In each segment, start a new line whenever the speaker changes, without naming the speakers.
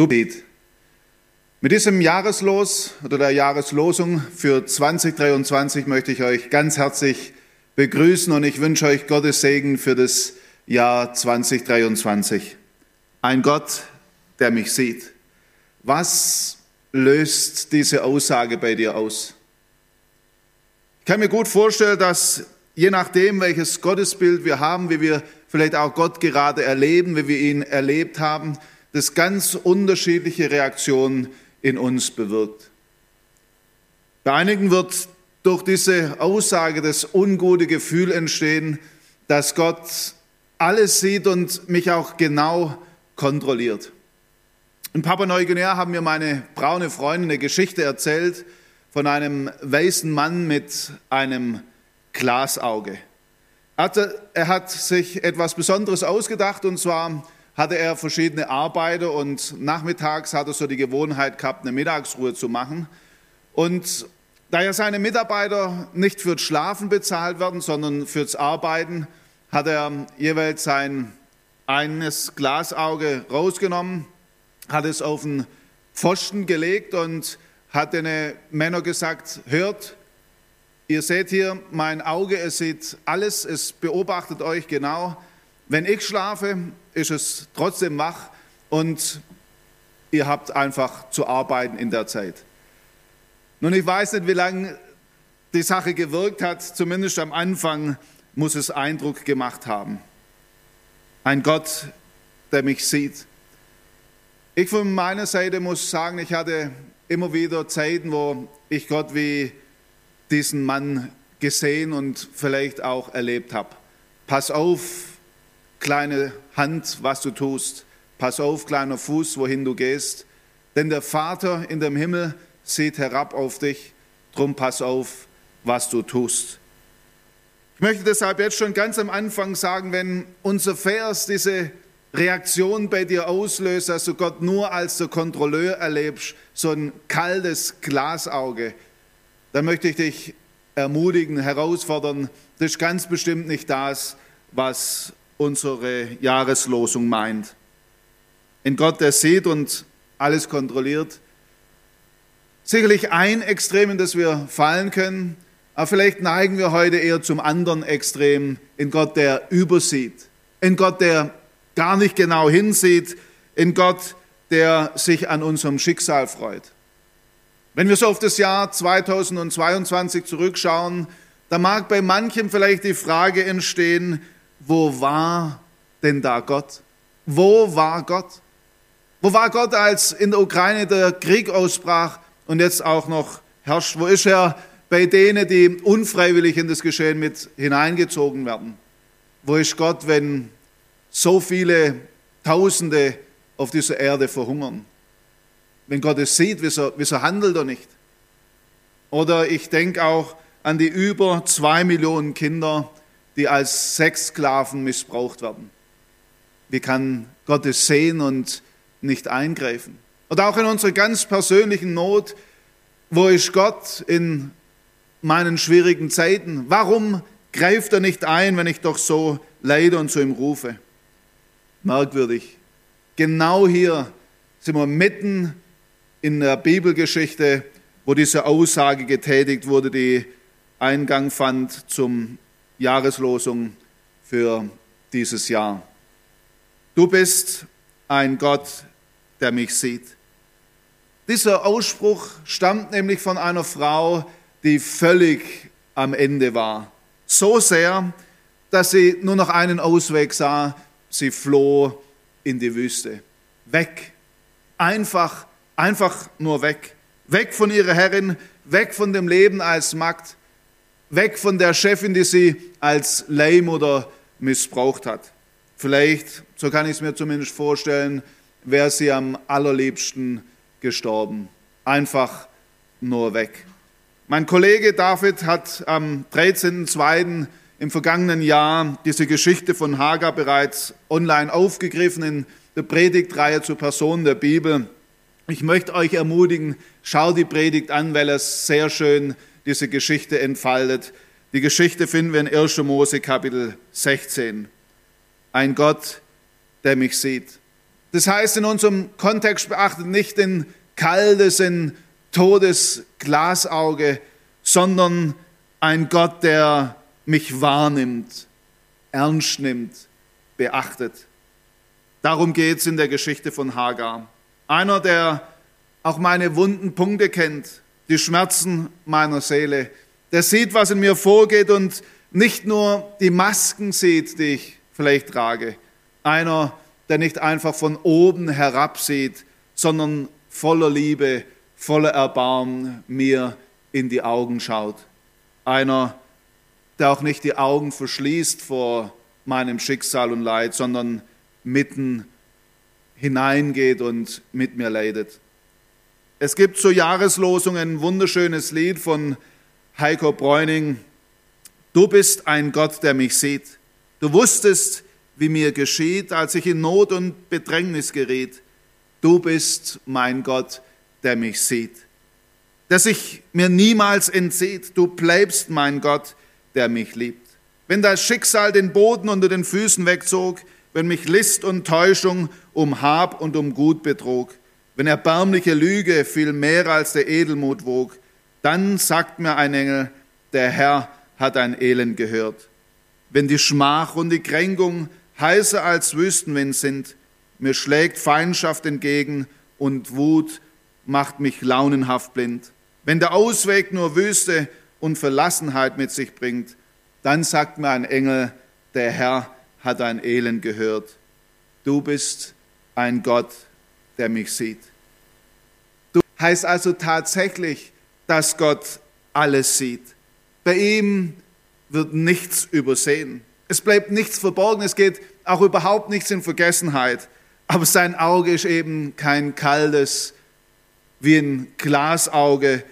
Du bet. Mit diesem Jahreslos oder der Jahreslosung für 2023 möchte ich euch ganz herzlich begrüßen und ich wünsche euch Gottes Segen für das Jahr 2023. Ein Gott, der mich sieht. Was löst diese Aussage bei dir aus? Ich kann mir gut vorstellen, dass je nachdem, welches Gottesbild wir haben, wie wir vielleicht auch Gott gerade erleben, wie wir ihn erlebt haben, das ganz unterschiedliche Reaktionen in uns bewirkt. Bei einigen wird durch diese Aussage das ungute Gefühl entstehen, dass Gott alles sieht und mich auch genau kontrolliert. In Papua Neuguinea haben mir meine braune Freundin eine Geschichte erzählt von einem weißen Mann mit einem Glasauge. Er hat sich etwas Besonderes ausgedacht und zwar hatte er verschiedene Arbeiter und nachmittags hat er so die Gewohnheit gehabt, eine Mittagsruhe zu machen. Und da ja seine Mitarbeiter nicht fürs Schlafen bezahlt werden, sondern fürs Arbeiten, hat er jeweils sein eines Glasauge rausgenommen, hat es auf den Pfosten gelegt und hat den Männern gesagt, hört, ihr seht hier mein Auge, es sieht alles, es beobachtet euch genau. Wenn ich schlafe, ist es trotzdem wach und ihr habt einfach zu arbeiten in der Zeit. Nun, ich weiß nicht, wie lange die Sache gewirkt hat, zumindest am Anfang muss es Eindruck gemacht haben. Ein Gott, der mich sieht. Ich von meiner Seite muss sagen, ich hatte immer wieder Zeiten, wo ich Gott wie diesen Mann gesehen und vielleicht auch erlebt habe. Pass auf, kleine Hand, was du tust. Pass auf, kleiner Fuß, wohin du gehst. Denn der Vater in dem Himmel sieht herab auf dich. Drum pass auf, was du tust. Ich möchte deshalb jetzt schon ganz am Anfang sagen, wenn unser Vers diese Reaktion bei dir auslöst, dass du Gott nur als der Kontrolleur erlebst, so ein kaltes Glasauge, dann möchte ich dich ermutigen, herausfordern. Das ist ganz bestimmt nicht das, was unsere Jahreslosung meint. In Gott, der sieht und alles kontrolliert. Sicherlich ein Extrem, in das wir fallen können, aber vielleicht neigen wir heute eher zum anderen Extrem, in Gott, der übersieht, in Gott, der gar nicht genau hinsieht, in Gott, der sich an unserem Schicksal freut. Wenn wir so auf das Jahr 2022 zurückschauen, da mag bei manchem vielleicht die Frage entstehen, wo war denn da Gott? Wo war Gott? Wo war Gott, als in der Ukraine der Krieg ausbrach und jetzt auch noch herrscht? Wo ist er bei denen, die unfreiwillig in das Geschehen mit hineingezogen werden? Wo ist Gott, wenn so viele Tausende auf dieser Erde verhungern? Wenn Gott es sieht, wieso, wieso handelt er nicht? Oder ich denke auch an die über zwei Millionen Kinder, die als Sexsklaven missbraucht werden. Wie kann Gott es sehen und nicht eingreifen? Und auch in unserer ganz persönlichen Not, wo ist Gott in meinen schwierigen Zeiten? Warum greift er nicht ein, wenn ich doch so leide und zu ihm rufe? Merkwürdig. Genau hier sind wir mitten in der Bibelgeschichte, wo diese Aussage getätigt wurde, die Eingang fand zum Jahreslosung für dieses Jahr. Du bist ein Gott, der mich sieht. Dieser Ausspruch stammt nämlich von einer Frau, die völlig am Ende war. So sehr, dass sie nur noch einen Ausweg sah. Sie floh in die Wüste. Weg. Einfach, einfach nur weg. Weg von ihrer Herrin, weg von dem Leben als Magd, weg von der Chefin, die sie als Leihmutter missbraucht hat. Vielleicht, so kann ich es mir zumindest vorstellen, wäre sie am allerliebsten gestorben. Einfach nur weg. Mein Kollege David hat am 13.02. im vergangenen Jahr diese Geschichte von Hagar bereits online aufgegriffen in der Predigtreihe zur Person der Bibel. Ich möchte euch ermutigen, schau die Predigt an, weil es sehr schön diese Geschichte entfaltet. Die Geschichte finden wir in 1. Mose Kapitel 16. Ein Gott, der mich sieht. Das heißt in unserem Kontext beachtet nicht ein kaltes, ein todes Glasauge, sondern ein Gott, der mich wahrnimmt, ernst nimmt, beachtet. Darum geht es in der Geschichte von Hagar. Einer, der auch meine wunden Punkte kennt, die Schmerzen meiner Seele, der sieht, was in mir vorgeht und nicht nur die Masken sieht, die ich vielleicht trage. Einer, der nicht einfach von oben herab sieht, sondern voller Liebe, voller Erbarmen mir in die Augen schaut. Einer, der auch nicht die Augen verschließt vor meinem Schicksal und Leid, sondern mitten hineingeht und mit mir leidet. Es gibt zur Jahreslosung ein wunderschönes Lied von Heiko Bräuning. Du bist ein Gott, der mich sieht. Du wusstest, wie mir geschieht, als ich in Not und Bedrängnis geriet. Du bist mein Gott, der mich sieht. Der sich mir niemals entzieht. Du bleibst mein Gott, der mich liebt. Wenn das Schicksal den Boden unter den Füßen wegzog, wenn mich List und Täuschung um Hab und um Gut betrog, wenn erbärmliche Lüge viel mehr als der Edelmut wog, dann sagt mir ein Engel, der Herr hat ein Elend gehört. Wenn die Schmach und die Kränkung heißer als Wüstenwind sind. Mir schlägt Feindschaft entgegen und Wut macht mich launenhaft blind. Wenn der Ausweg nur Wüste und Verlassenheit mit sich bringt, dann sagt mir ein Engel, der Herr hat ein Elend gehört. Du bist ein Gott, der mich sieht. Du heißt also tatsächlich, dass Gott alles sieht. Bei ihm wird nichts übersehen. Es bleibt nichts verborgen, es geht auch überhaupt nichts in Vergessenheit. Aber sein Auge ist eben kein kaltes, wie ein Glasauge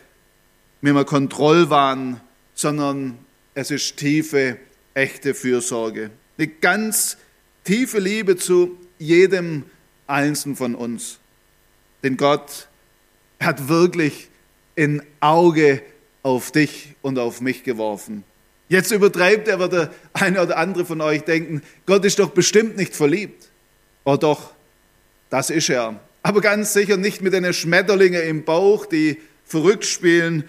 mit einem Kontrollwahn, sondern es ist tiefe, echte Fürsorge. Eine ganz tiefe Liebe zu jedem Einzelnen von uns. Denn Gott hat wirklich ein Auge auf dich und auf mich geworfen. Jetzt übertreibt er, wird der eine oder andere von euch denken, Gott ist doch bestimmt nicht verliebt. Oh doch, das ist er. Aber ganz sicher nicht mit den Schmetterlinge im Bauch, die verrückt spielen,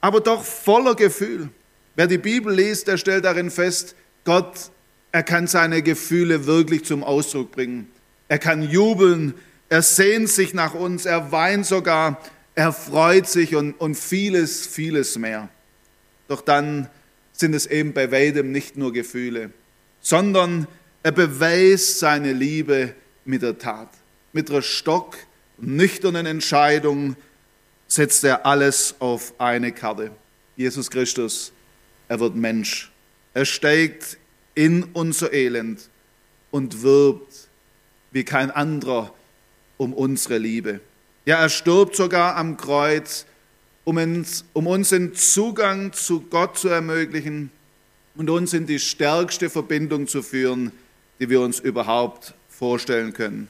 aber doch voller Gefühl. Wer die Bibel liest, der stellt darin fest, Gott, er kann seine Gefühle wirklich zum Ausdruck bringen. Er kann jubeln, er sehnt sich nach uns, er weint sogar, er freut sich und, und vieles, vieles mehr. Doch dann sind es eben bei weitem nicht nur Gefühle, sondern er beweist seine Liebe mit der Tat. Mit einer stock nüchternen Entscheidung setzt er alles auf eine Karte. Jesus Christus, er wird Mensch. Er steigt in unser Elend und wirbt wie kein anderer um unsere Liebe. Ja, er stirbt sogar am Kreuz um uns, um uns den Zugang zu Gott zu ermöglichen und uns in die stärkste Verbindung zu führen, die wir uns überhaupt vorstellen können.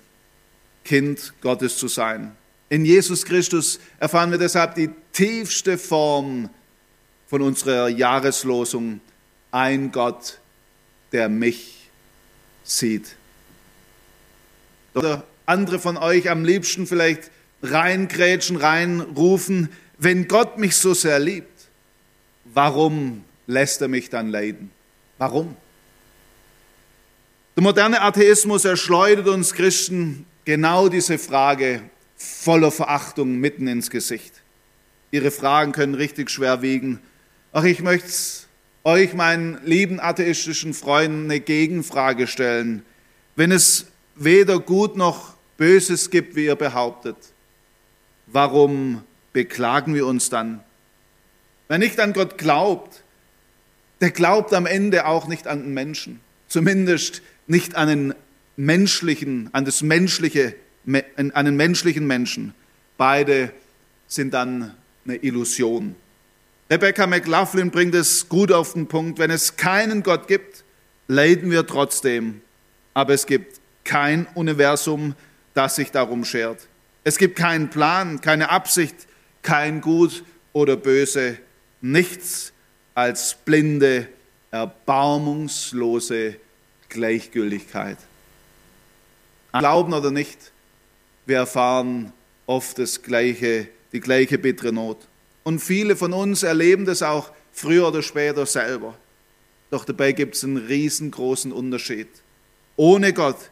Kind Gottes zu sein. In Jesus Christus erfahren wir deshalb die tiefste Form von unserer Jahreslosung. Ein Gott, der mich sieht. Oder andere von euch am liebsten vielleicht reingrätschen, reinrufen, wenn Gott mich so sehr liebt, warum lässt er mich dann leiden? Warum? Der moderne Atheismus erschleudert uns Christen genau diese Frage voller Verachtung mitten ins Gesicht. Ihre Fragen können richtig schwer wiegen. Ach, ich möchte euch, meinen lieben atheistischen Freunden, eine Gegenfrage stellen. Wenn es weder Gut noch Böses gibt, wie ihr behauptet, warum beklagen wir uns dann. Wer nicht an Gott glaubt, der glaubt am Ende auch nicht an den Menschen. Zumindest nicht an den menschlichen, an das menschliche, an den menschlichen Menschen. Beide sind dann eine Illusion. Rebecca McLaughlin bringt es gut auf den Punkt. Wenn es keinen Gott gibt, leiden wir trotzdem. Aber es gibt kein Universum, das sich darum schert. Es gibt keinen Plan, keine Absicht, kein Gut oder Böse, nichts als blinde, erbarmungslose Gleichgültigkeit. Glauben oder nicht, wir erfahren oft das gleiche, die gleiche bittere Not. Und viele von uns erleben das auch früher oder später selber. Doch dabei gibt es einen riesengroßen Unterschied. Ohne Gott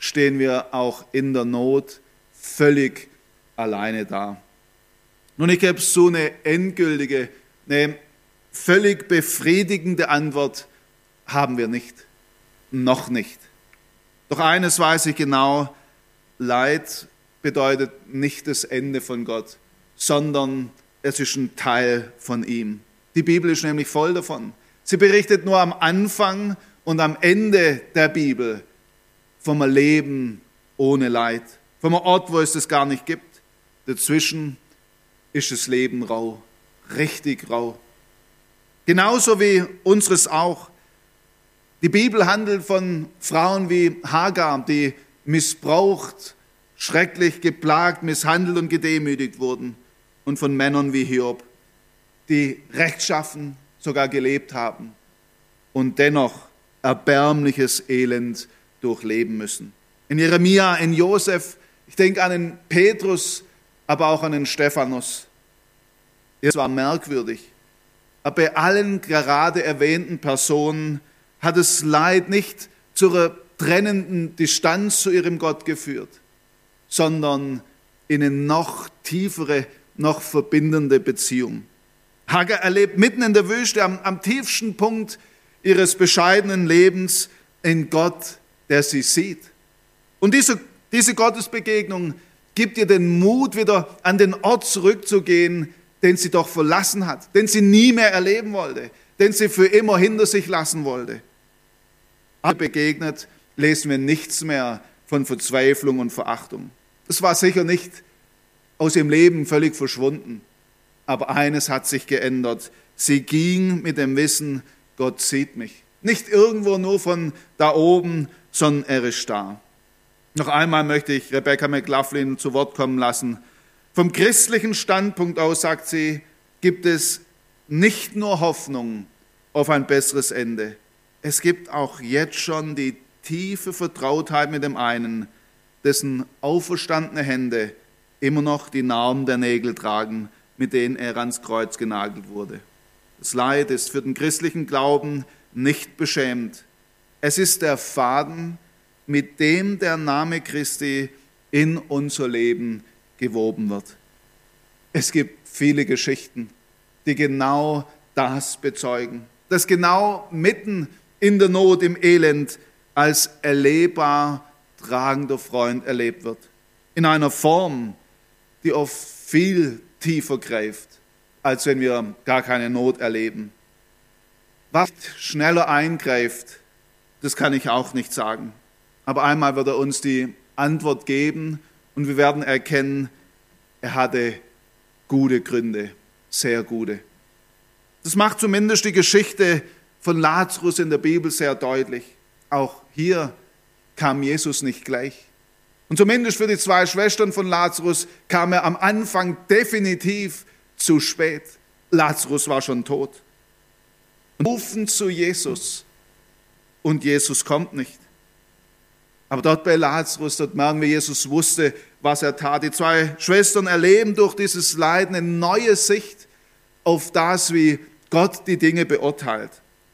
stehen wir auch in der Not völlig alleine da. Nun, ich gebe so eine endgültige, eine völlig befriedigende Antwort haben wir nicht. Noch nicht. Doch eines weiß ich genau, Leid bedeutet nicht das Ende von Gott, sondern es ist ein Teil von ihm. Die Bibel ist nämlich voll davon. Sie berichtet nur am Anfang und am Ende der Bibel vom Leben ohne Leid, vom Ort, wo es das gar nicht gibt. Dazwischen ist das Leben rau, richtig rau. Genauso wie unseres auch. Die Bibel handelt von Frauen wie Hagar, die missbraucht, schrecklich geplagt, misshandelt und gedemütigt wurden. Und von Männern wie Hiob, die rechtschaffen sogar gelebt haben und dennoch erbärmliches Elend durchleben müssen. In Jeremia, in Josef, ich denke an den Petrus, aber auch an den Stephanus. Es war merkwürdig. Aber bei allen gerade erwähnten Personen hat das Leid nicht zur trennenden Distanz zu ihrem Gott geführt, sondern in eine noch tiefere, noch verbindende Beziehung. Hagar erlebt mitten in der Wüste, am, am tiefsten Punkt ihres bescheidenen Lebens, in Gott, der sie sieht. Und diese, diese Gottesbegegnung gibt ihr den Mut, wieder an den Ort zurückzugehen, den sie doch verlassen hat, den sie nie mehr erleben wollte, den sie für immer hinter sich lassen wollte. Aber begegnet, lesen wir nichts mehr von Verzweiflung und Verachtung. Das war sicher nicht aus ihrem Leben völlig verschwunden. Aber eines hat sich geändert. Sie ging mit dem Wissen, Gott sieht mich. Nicht irgendwo nur von da oben, sondern er ist da. Noch einmal möchte ich Rebecca McLaughlin zu Wort kommen lassen. Vom christlichen Standpunkt aus, sagt sie, gibt es nicht nur Hoffnung auf ein besseres Ende. Es gibt auch jetzt schon die tiefe Vertrautheit mit dem einen, dessen auferstandene Hände immer noch die Narben der Nägel tragen, mit denen er ans Kreuz genagelt wurde. Das Leid ist für den christlichen Glauben nicht beschämt. Es ist der Faden, mit dem der Name Christi in unser Leben gewoben wird. Es gibt viele Geschichten, die genau das bezeugen, dass genau mitten in der Not, im Elend als erlebbar tragender Freund erlebt wird. In einer Form, die oft viel tiefer greift, als wenn wir gar keine Not erleben. Was schneller eingreift, das kann ich auch nicht sagen. Aber einmal wird er uns die Antwort geben und wir werden erkennen, er hatte gute Gründe, sehr gute. Das macht zumindest die Geschichte von Lazarus in der Bibel sehr deutlich. Auch hier kam Jesus nicht gleich. Und zumindest für die zwei Schwestern von Lazarus kam er am Anfang definitiv zu spät. Lazarus war schon tot. Rufen zu Jesus und Jesus kommt nicht. Aber dort bei Lazarus, dort merken wir, Jesus wusste, was er tat. Die zwei Schwestern erleben durch dieses Leiden eine neue Sicht auf das, wie Gott die Dinge beurteilt.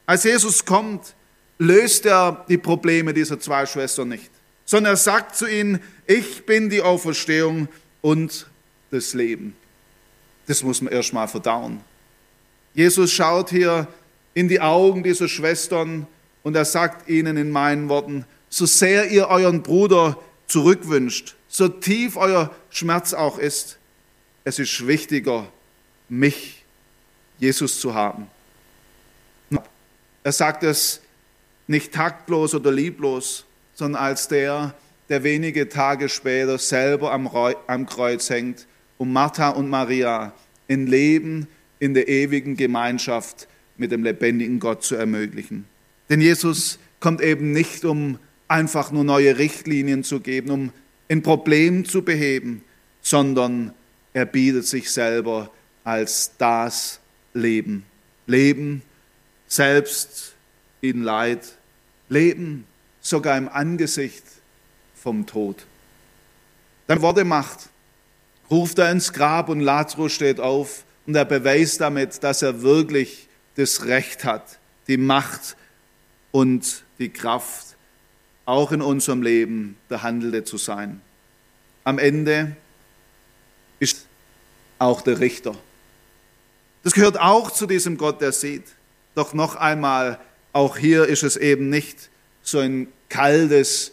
Als Jesus kommt, löst er die Probleme dieser zwei Schwestern nicht sondern er sagt zu ihnen, ich bin die Auferstehung und das Leben. Das muss man erstmal verdauen. Jesus schaut hier in die Augen dieser Schwestern und er sagt ihnen in meinen Worten, so sehr ihr euren Bruder zurückwünscht, so tief euer Schmerz auch ist, es ist wichtiger, mich, Jesus, zu haben. Er sagt es nicht taktlos oder lieblos, sondern als der, der wenige Tage später selber am, am Kreuz hängt, um Martha und Maria ein Leben in der ewigen Gemeinschaft mit dem lebendigen Gott zu ermöglichen. Denn Jesus kommt eben nicht, um einfach nur neue Richtlinien zu geben, um ein Problem zu beheben, sondern er bietet sich selber als das Leben. Leben selbst in Leid, Leben sogar im Angesicht vom Tod. dann Worte macht, ruft er ins Grab und Lazarus steht auf und er beweist damit, dass er wirklich das Recht hat, die Macht und die Kraft, auch in unserem Leben der Handelnde zu sein. Am Ende ist auch der Richter. Das gehört auch zu diesem Gott, der sieht. Doch noch einmal, auch hier ist es eben nicht so ein kaltes,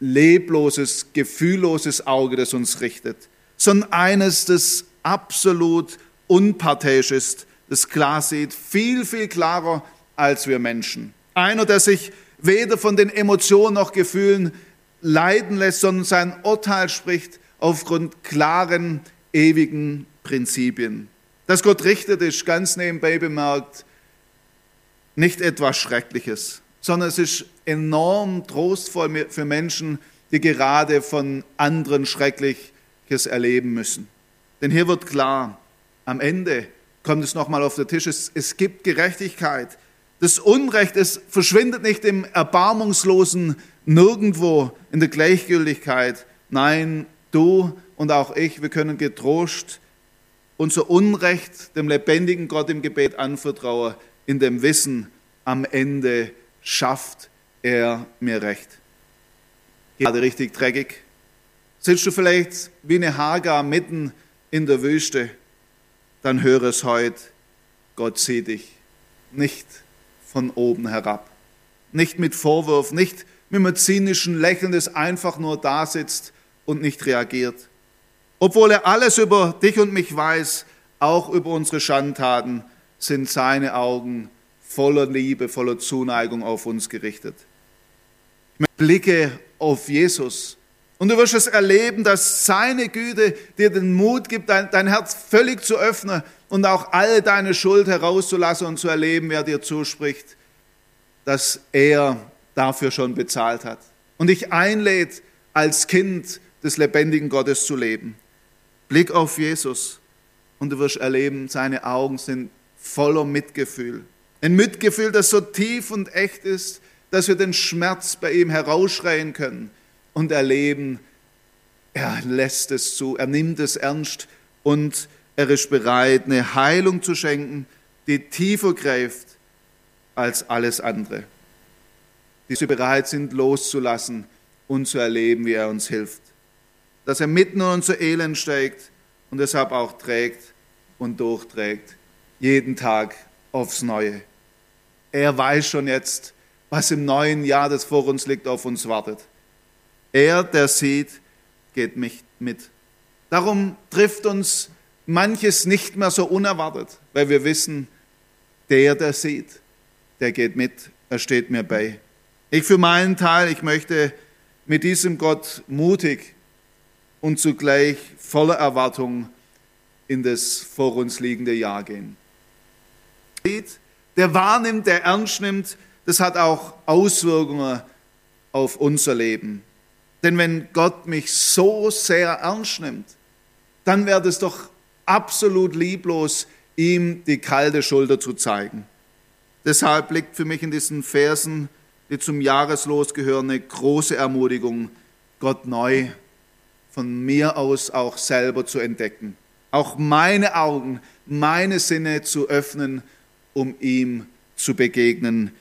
lebloses, gefühlloses Auge, das uns richtet, sondern eines, das absolut unparteiisch ist, das klar sieht, viel, viel klarer als wir Menschen. Einer, der sich weder von den Emotionen noch Gefühlen leiden lässt, sondern sein Urteil spricht aufgrund klaren, ewigen Prinzipien. Dass Gott richtet, ist ganz nebenbei bemerkt nicht etwas Schreckliches, sondern es ist enorm trostvoll für Menschen, die gerade von anderen Schreckliches erleben müssen. Denn hier wird klar, am Ende kommt es nochmal auf den Tisch, es, es gibt Gerechtigkeit. Das Unrecht, es verschwindet nicht im erbarmungslosen Nirgendwo in der Gleichgültigkeit. Nein, du und auch ich, wir können getrost unser Unrecht dem lebendigen Gott im Gebet anvertrauen, in dem Wissen, am Ende schafft er mir Recht. Gerade richtig dreckig. Sitzt du vielleicht wie eine Hagar mitten in der Wüste, dann höre es heute, Gott sieht dich nicht von oben herab, nicht mit Vorwurf, nicht mit einem zynischen Lächeln, das einfach nur da sitzt und nicht reagiert. Obwohl er alles über dich und mich weiß, auch über unsere Schandtaten, sind seine Augen voller Liebe, voller Zuneigung auf uns gerichtet. Ich blicke auf Jesus und du wirst es erleben, dass seine Güte dir den Mut gibt, dein, dein Herz völlig zu öffnen und auch all deine Schuld herauszulassen und zu erleben, wer dir zuspricht, dass er dafür schon bezahlt hat und dich einlädt, als Kind des lebendigen Gottes zu leben. Blick auf Jesus und du wirst erleben, seine Augen sind voller Mitgefühl. Ein Mitgefühl, das so tief und echt ist, dass wir den Schmerz bei ihm herausschreien können und erleben, er lässt es zu, er nimmt es ernst und er ist bereit, eine Heilung zu schenken, die tiefer greift als alles andere. Die sie bereit sind, loszulassen und zu erleben, wie er uns hilft dass er mitten in unser Elend steigt und deshalb auch trägt und durchträgt, jeden Tag aufs Neue. Er weiß schon jetzt, was im neuen Jahr, das vor uns liegt, auf uns wartet. Er, der sieht, geht mich mit. Darum trifft uns manches nicht mehr so unerwartet, weil wir wissen, der, der sieht, der geht mit, er steht mir bei. Ich für meinen Teil, ich möchte mit diesem Gott mutig und zugleich voller Erwartung in das vor uns liegende Jahr gehen. Der wahrnimmt, der ernst nimmt, das hat auch Auswirkungen auf unser Leben. Denn wenn Gott mich so sehr ernst nimmt, dann wäre es doch absolut lieblos, ihm die kalte Schulter zu zeigen. Deshalb liegt für mich in diesen Versen, die zum Jahreslos gehören, eine große Ermutigung, Gott neu von mir aus auch selber zu entdecken. Auch meine Augen, meine Sinne zu öffnen, um ihm zu begegnen,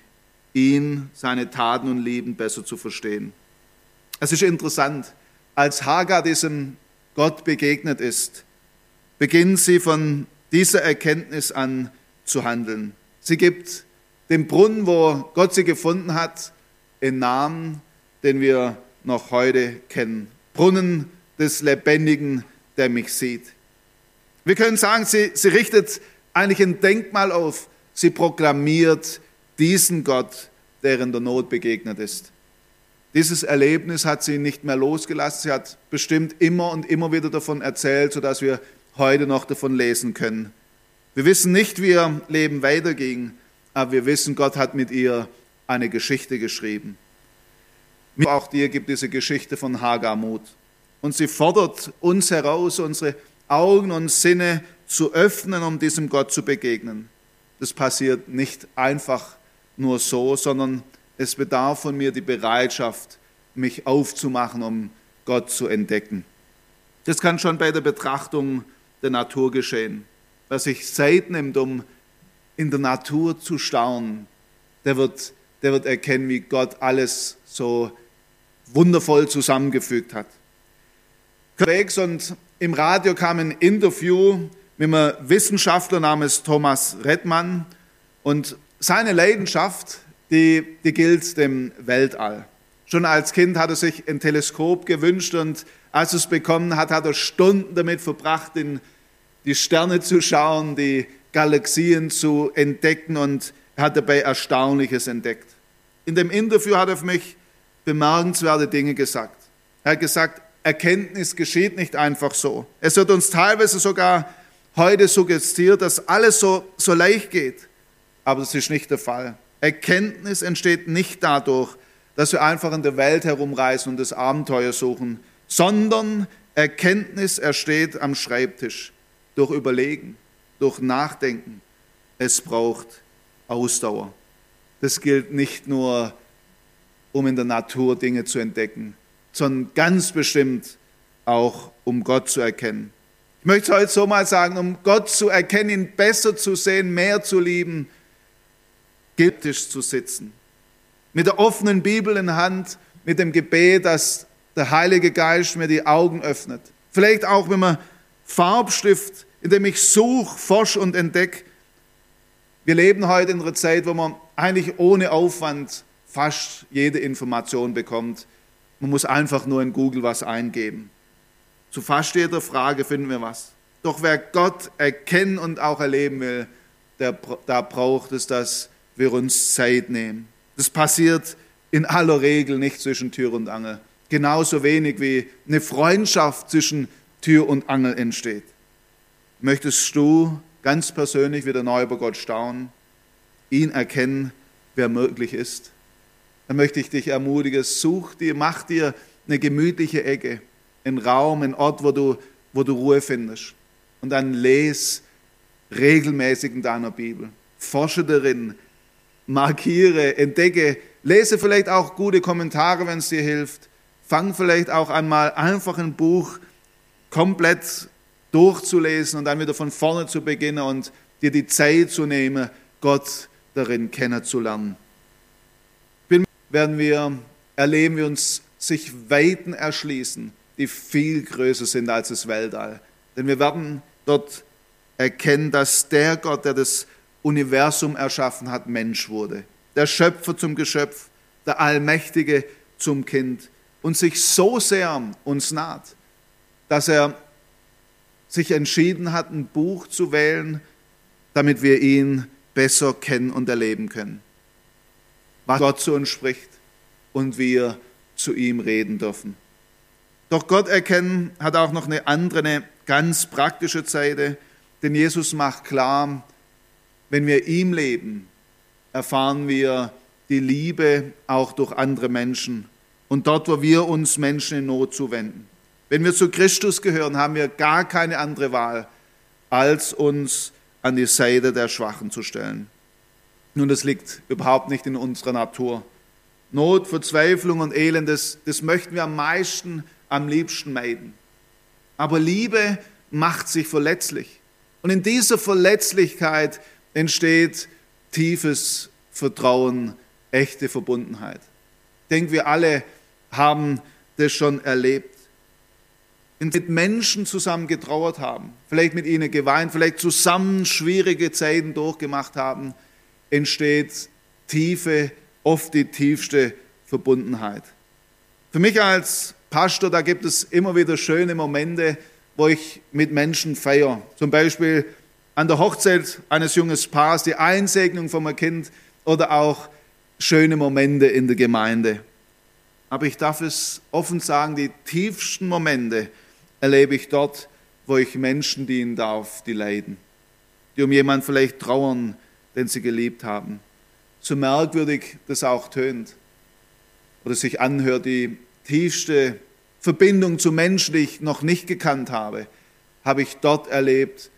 ihn, seine Taten und Leben besser zu verstehen. Es ist interessant, als Hagar diesem Gott begegnet ist, beginnt sie von dieser Erkenntnis an zu handeln. Sie gibt dem Brunnen, wo Gott sie gefunden hat, einen Namen, den wir noch heute kennen. Brunnen des Lebendigen, der mich sieht. Wir können sagen, sie, sie richtet eigentlich ein Denkmal auf. Sie proklamiert diesen Gott, der in der Not begegnet ist. Dieses Erlebnis hat sie nicht mehr losgelassen. Sie hat bestimmt immer und immer wieder davon erzählt, sodass wir heute noch davon lesen können. Wir wissen nicht, wie ihr Leben weiterging, aber wir wissen, Gott hat mit ihr eine Geschichte geschrieben. Auch dir gibt diese Geschichte von Hagar Mut. Und sie fordert uns heraus, unsere Augen und Sinne zu öffnen, um diesem Gott zu begegnen. Das passiert nicht einfach nur so, sondern es bedarf von mir die Bereitschaft, mich aufzumachen, um Gott zu entdecken. Das kann schon bei der Betrachtung der Natur geschehen. Wer sich Zeit nimmt, um in der Natur zu staunen, der wird, der wird erkennen, wie Gott alles so wundervoll zusammengefügt hat. Und im Radio kam ein Interview mit einem Wissenschaftler namens Thomas Redmann und seine Leidenschaft, die, die gilt dem Weltall. Schon als Kind hat er sich ein Teleskop gewünscht und als er es bekommen hat, hat er Stunden damit verbracht, in die Sterne zu schauen, die Galaxien zu entdecken und hat dabei Erstaunliches entdeckt. In dem Interview hat er für mich bemerkenswerte Dinge gesagt. Er hat gesagt, Erkenntnis geschieht nicht einfach so. Es wird uns teilweise sogar heute suggestiert, dass alles so, so leicht geht. Aber das ist nicht der Fall. Erkenntnis entsteht nicht dadurch, dass wir einfach in der Welt herumreisen und das Abenteuer suchen, sondern Erkenntnis entsteht am Schreibtisch durch Überlegen, durch Nachdenken. Es braucht Ausdauer. Das gilt nicht nur, um in der Natur Dinge zu entdecken, sondern ganz bestimmt auch, um Gott zu erkennen. Ich möchte heute so mal sagen, um Gott zu erkennen, ihn besser zu sehen, mehr zu lieben, skeptisch zu sitzen. Mit der offenen Bibel in Hand, mit dem Gebet, dass der Heilige Geist mir die Augen öffnet. Vielleicht auch mit einem Farbstift, in dem ich suche, forsche und entdecke. Wir leben heute in einer Zeit, wo man eigentlich ohne Aufwand fast jede Information bekommt. Man muss einfach nur in Google was eingeben. Zu fast jeder Frage finden wir was. Doch wer Gott erkennen und auch erleben will, der, da braucht es, dass wir uns Zeit nehmen. Das passiert in aller Regel nicht zwischen Tür und Angel. Genauso wenig wie eine Freundschaft zwischen Tür und Angel entsteht. Möchtest du ganz persönlich wieder neu über Gott staunen, ihn erkennen, wer möglich ist? Dann möchte ich dich ermutigen, such dir, mach dir eine gemütliche Ecke, einen Raum, einen Ort, wo du, wo du Ruhe findest. Und dann lese regelmäßig in deiner Bibel. Forsche darin, markiere, entdecke, lese vielleicht auch gute Kommentare, wenn es dir hilft. Fang vielleicht auch einmal einfach ein Buch komplett durchzulesen und dann wieder von vorne zu beginnen und dir die Zeit zu nehmen, Gott darin kennenzulernen. Werden wir erleben, wie uns sich Weiten erschließen, die viel größer sind als das Weltall. Denn wir werden dort erkennen, dass der Gott, der das Universum erschaffen hat, Mensch wurde. Der Schöpfer zum Geschöpf, der Allmächtige zum Kind und sich so sehr uns naht, dass er sich entschieden hat, ein Buch zu wählen, damit wir ihn besser kennen und erleben können. Was Gott zu uns spricht und wir zu ihm reden dürfen. Doch Gott erkennen hat auch noch eine andere, eine ganz praktische Seite, denn Jesus macht klar, wenn wir ihm leben, erfahren wir die Liebe auch durch andere Menschen und dort, wo wir uns Menschen in Not zuwenden. Wenn wir zu Christus gehören, haben wir gar keine andere Wahl, als uns an die Seite der Schwachen zu stellen. Nun, das liegt überhaupt nicht in unserer Natur. Not, Verzweiflung und Elend, das, das möchten wir am meisten, am liebsten meiden. Aber Liebe macht sich verletzlich. Und in dieser Verletzlichkeit entsteht tiefes Vertrauen, echte Verbundenheit. Ich denke, wir alle haben das schon erlebt mit Menschen zusammen getrauert haben, vielleicht mit ihnen geweint, vielleicht zusammen schwierige Zeiten durchgemacht haben, entsteht tiefe, oft die tiefste Verbundenheit. Für mich als Pastor, da gibt es immer wieder schöne Momente, wo ich mit Menschen feiere. Zum Beispiel an der Hochzeit eines jungen Paars, die Einsegnung von einem Kind oder auch schöne Momente in der Gemeinde. Aber ich darf es offen sagen, die tiefsten Momente erlebe ich dort, wo ich Menschen dienen darf, die leiden, die um jemanden vielleicht trauern, den sie geliebt haben. So merkwürdig das auch tönt oder sich anhört, die tiefste Verbindung zu Menschen, die ich noch nicht gekannt habe, habe ich dort erlebt,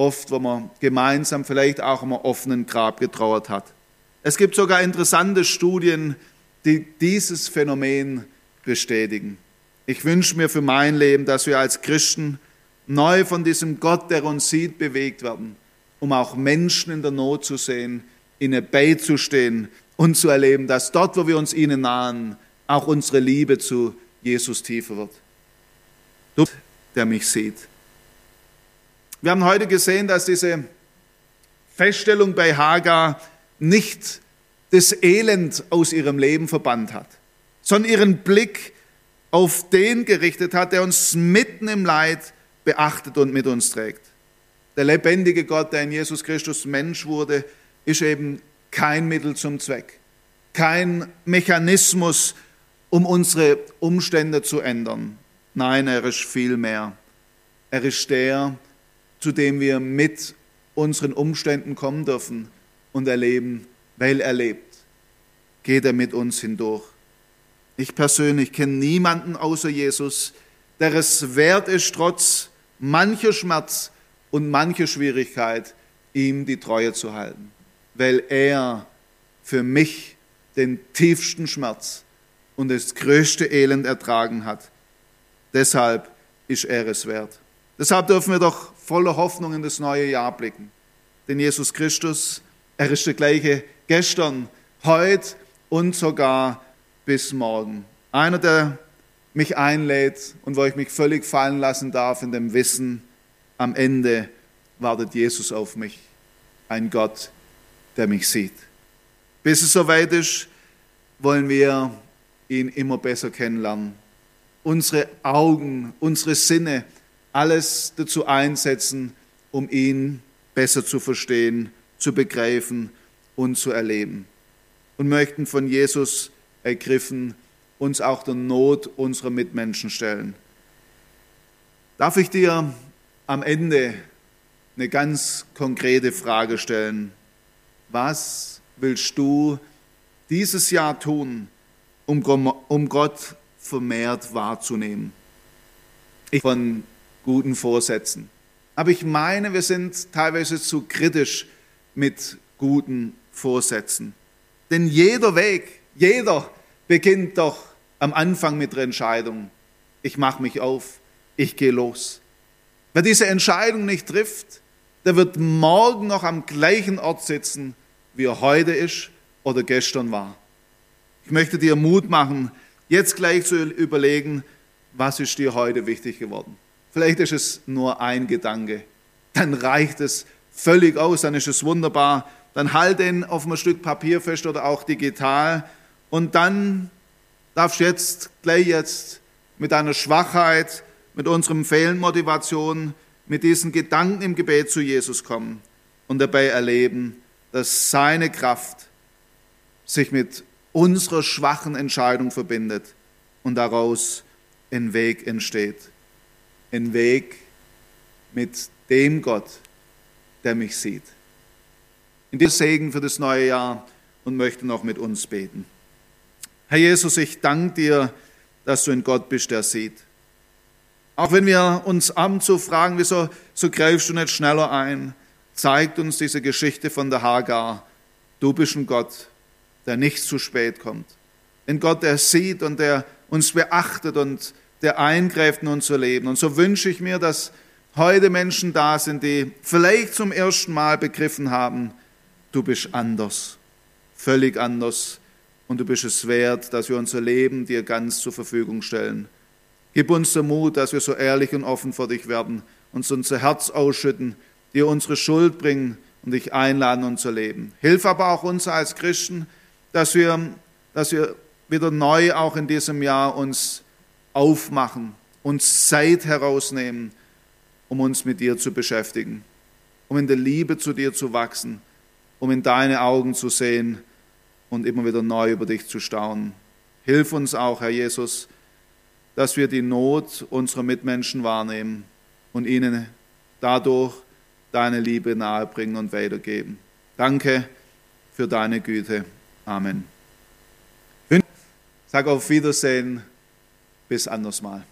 oft, wo man gemeinsam vielleicht auch am offenen Grab getrauert hat. Es gibt sogar interessante Studien, die dieses Phänomen bestätigen. Ich wünsche mir für mein Leben, dass wir als Christen neu von diesem Gott, der uns sieht, bewegt werden, um auch Menschen in der Not zu sehen, ihnen beizustehen und zu erleben, dass dort, wo wir uns ihnen nahen, auch unsere Liebe zu Jesus tiefer wird. Du, der mich sieht. Wir haben heute gesehen, dass diese Feststellung bei Hagar nicht das Elend aus ihrem Leben verbannt hat, sondern ihren Blick auf den gerichtet hat, der uns mitten im Leid beachtet und mit uns trägt. Der lebendige Gott, der in Jesus Christus Mensch wurde, ist eben kein Mittel zum Zweck, kein Mechanismus, um unsere Umstände zu ändern. Nein, er ist viel mehr. Er ist der, zu dem wir mit unseren Umständen kommen dürfen und erleben, weil er lebt, geht er mit uns hindurch. Ich persönlich kenne niemanden außer Jesus, der es wert ist, trotz mancher Schmerz und mancher Schwierigkeit, ihm die Treue zu halten, weil er für mich den tiefsten Schmerz und das größte Elend ertragen hat. Deshalb ist er es wert. Deshalb dürfen wir doch voller Hoffnung in das neue Jahr blicken. Denn Jesus Christus, er ist der gleiche gestern, heute und sogar bis morgen. Einer, der mich einlädt und wo ich mich völlig fallen lassen darf in dem Wissen, am Ende wartet Jesus auf mich, ein Gott, der mich sieht. Bis es soweit ist, wollen wir ihn immer besser kennenlernen. Unsere Augen, unsere Sinne, alles dazu einsetzen, um ihn besser zu verstehen, zu begreifen und zu erleben. Und möchten von Jesus ergriffen uns auch der Not unserer Mitmenschen stellen. Darf ich dir am Ende eine ganz konkrete Frage stellen? Was willst du dieses Jahr tun, um, Gott vermehrt wahrzunehmen? Ich von guten Vorsätzen. Aber ich meine, wir sind teilweise zu kritisch mit guten Vorsätzen. Denn jeder Weg, jeder beginnt doch am Anfang mit der Entscheidung. Ich mache mich auf, ich gehe los. Wer diese Entscheidung nicht trifft, der wird morgen noch am gleichen Ort sitzen, wie er heute ist oder gestern war. Ich möchte dir Mut machen, jetzt gleich zu überlegen, was ist dir heute wichtig geworden. Vielleicht ist es nur ein Gedanke. Dann reicht es völlig aus, dann ist es wunderbar. Dann halt den auf einem Stück Papier fest oder auch digital. Und dann darfst du jetzt, gleich jetzt, mit deiner Schwachheit, mit unserem Fehlenmotivation, mit diesen Gedanken im Gebet zu Jesus kommen und dabei erleben, dass seine Kraft sich mit unserer schwachen Entscheidung verbindet und daraus ein Weg entsteht einen Weg mit dem Gott, der mich sieht. In diesem Segen für das neue Jahr und möchte noch mit uns beten. Herr Jesus, ich danke dir, dass du ein Gott bist, der sieht. Auch wenn wir uns abends so fragen, wieso so greifst du nicht schneller ein, zeigt uns diese Geschichte von der Hagar. Du bist ein Gott, der nicht zu spät kommt. Ein Gott, der sieht und der uns beachtet und der eingreift in unser Leben. Und so wünsche ich mir, dass heute Menschen da sind, die vielleicht zum ersten Mal begriffen haben, du bist anders, völlig anders und du bist es wert, dass wir unser Leben dir ganz zur Verfügung stellen. Gib uns den Mut, dass wir so ehrlich und offen vor dich werden, uns unser Herz ausschütten, dir unsere Schuld bringen und dich einladen, unser Leben. Hilf aber auch uns als Christen, dass wir, dass wir wieder neu auch in diesem Jahr uns aufmachen, uns Zeit herausnehmen, um uns mit dir zu beschäftigen, um in der Liebe zu dir zu wachsen, um in deine Augen zu sehen und immer wieder neu über dich zu staunen. Hilf uns auch, Herr Jesus, dass wir die Not unserer Mitmenschen wahrnehmen und ihnen dadurch deine Liebe nahebringen und weitergeben. Danke für deine Güte. Amen. Sag auf Wiedersehen. Bis anders mal.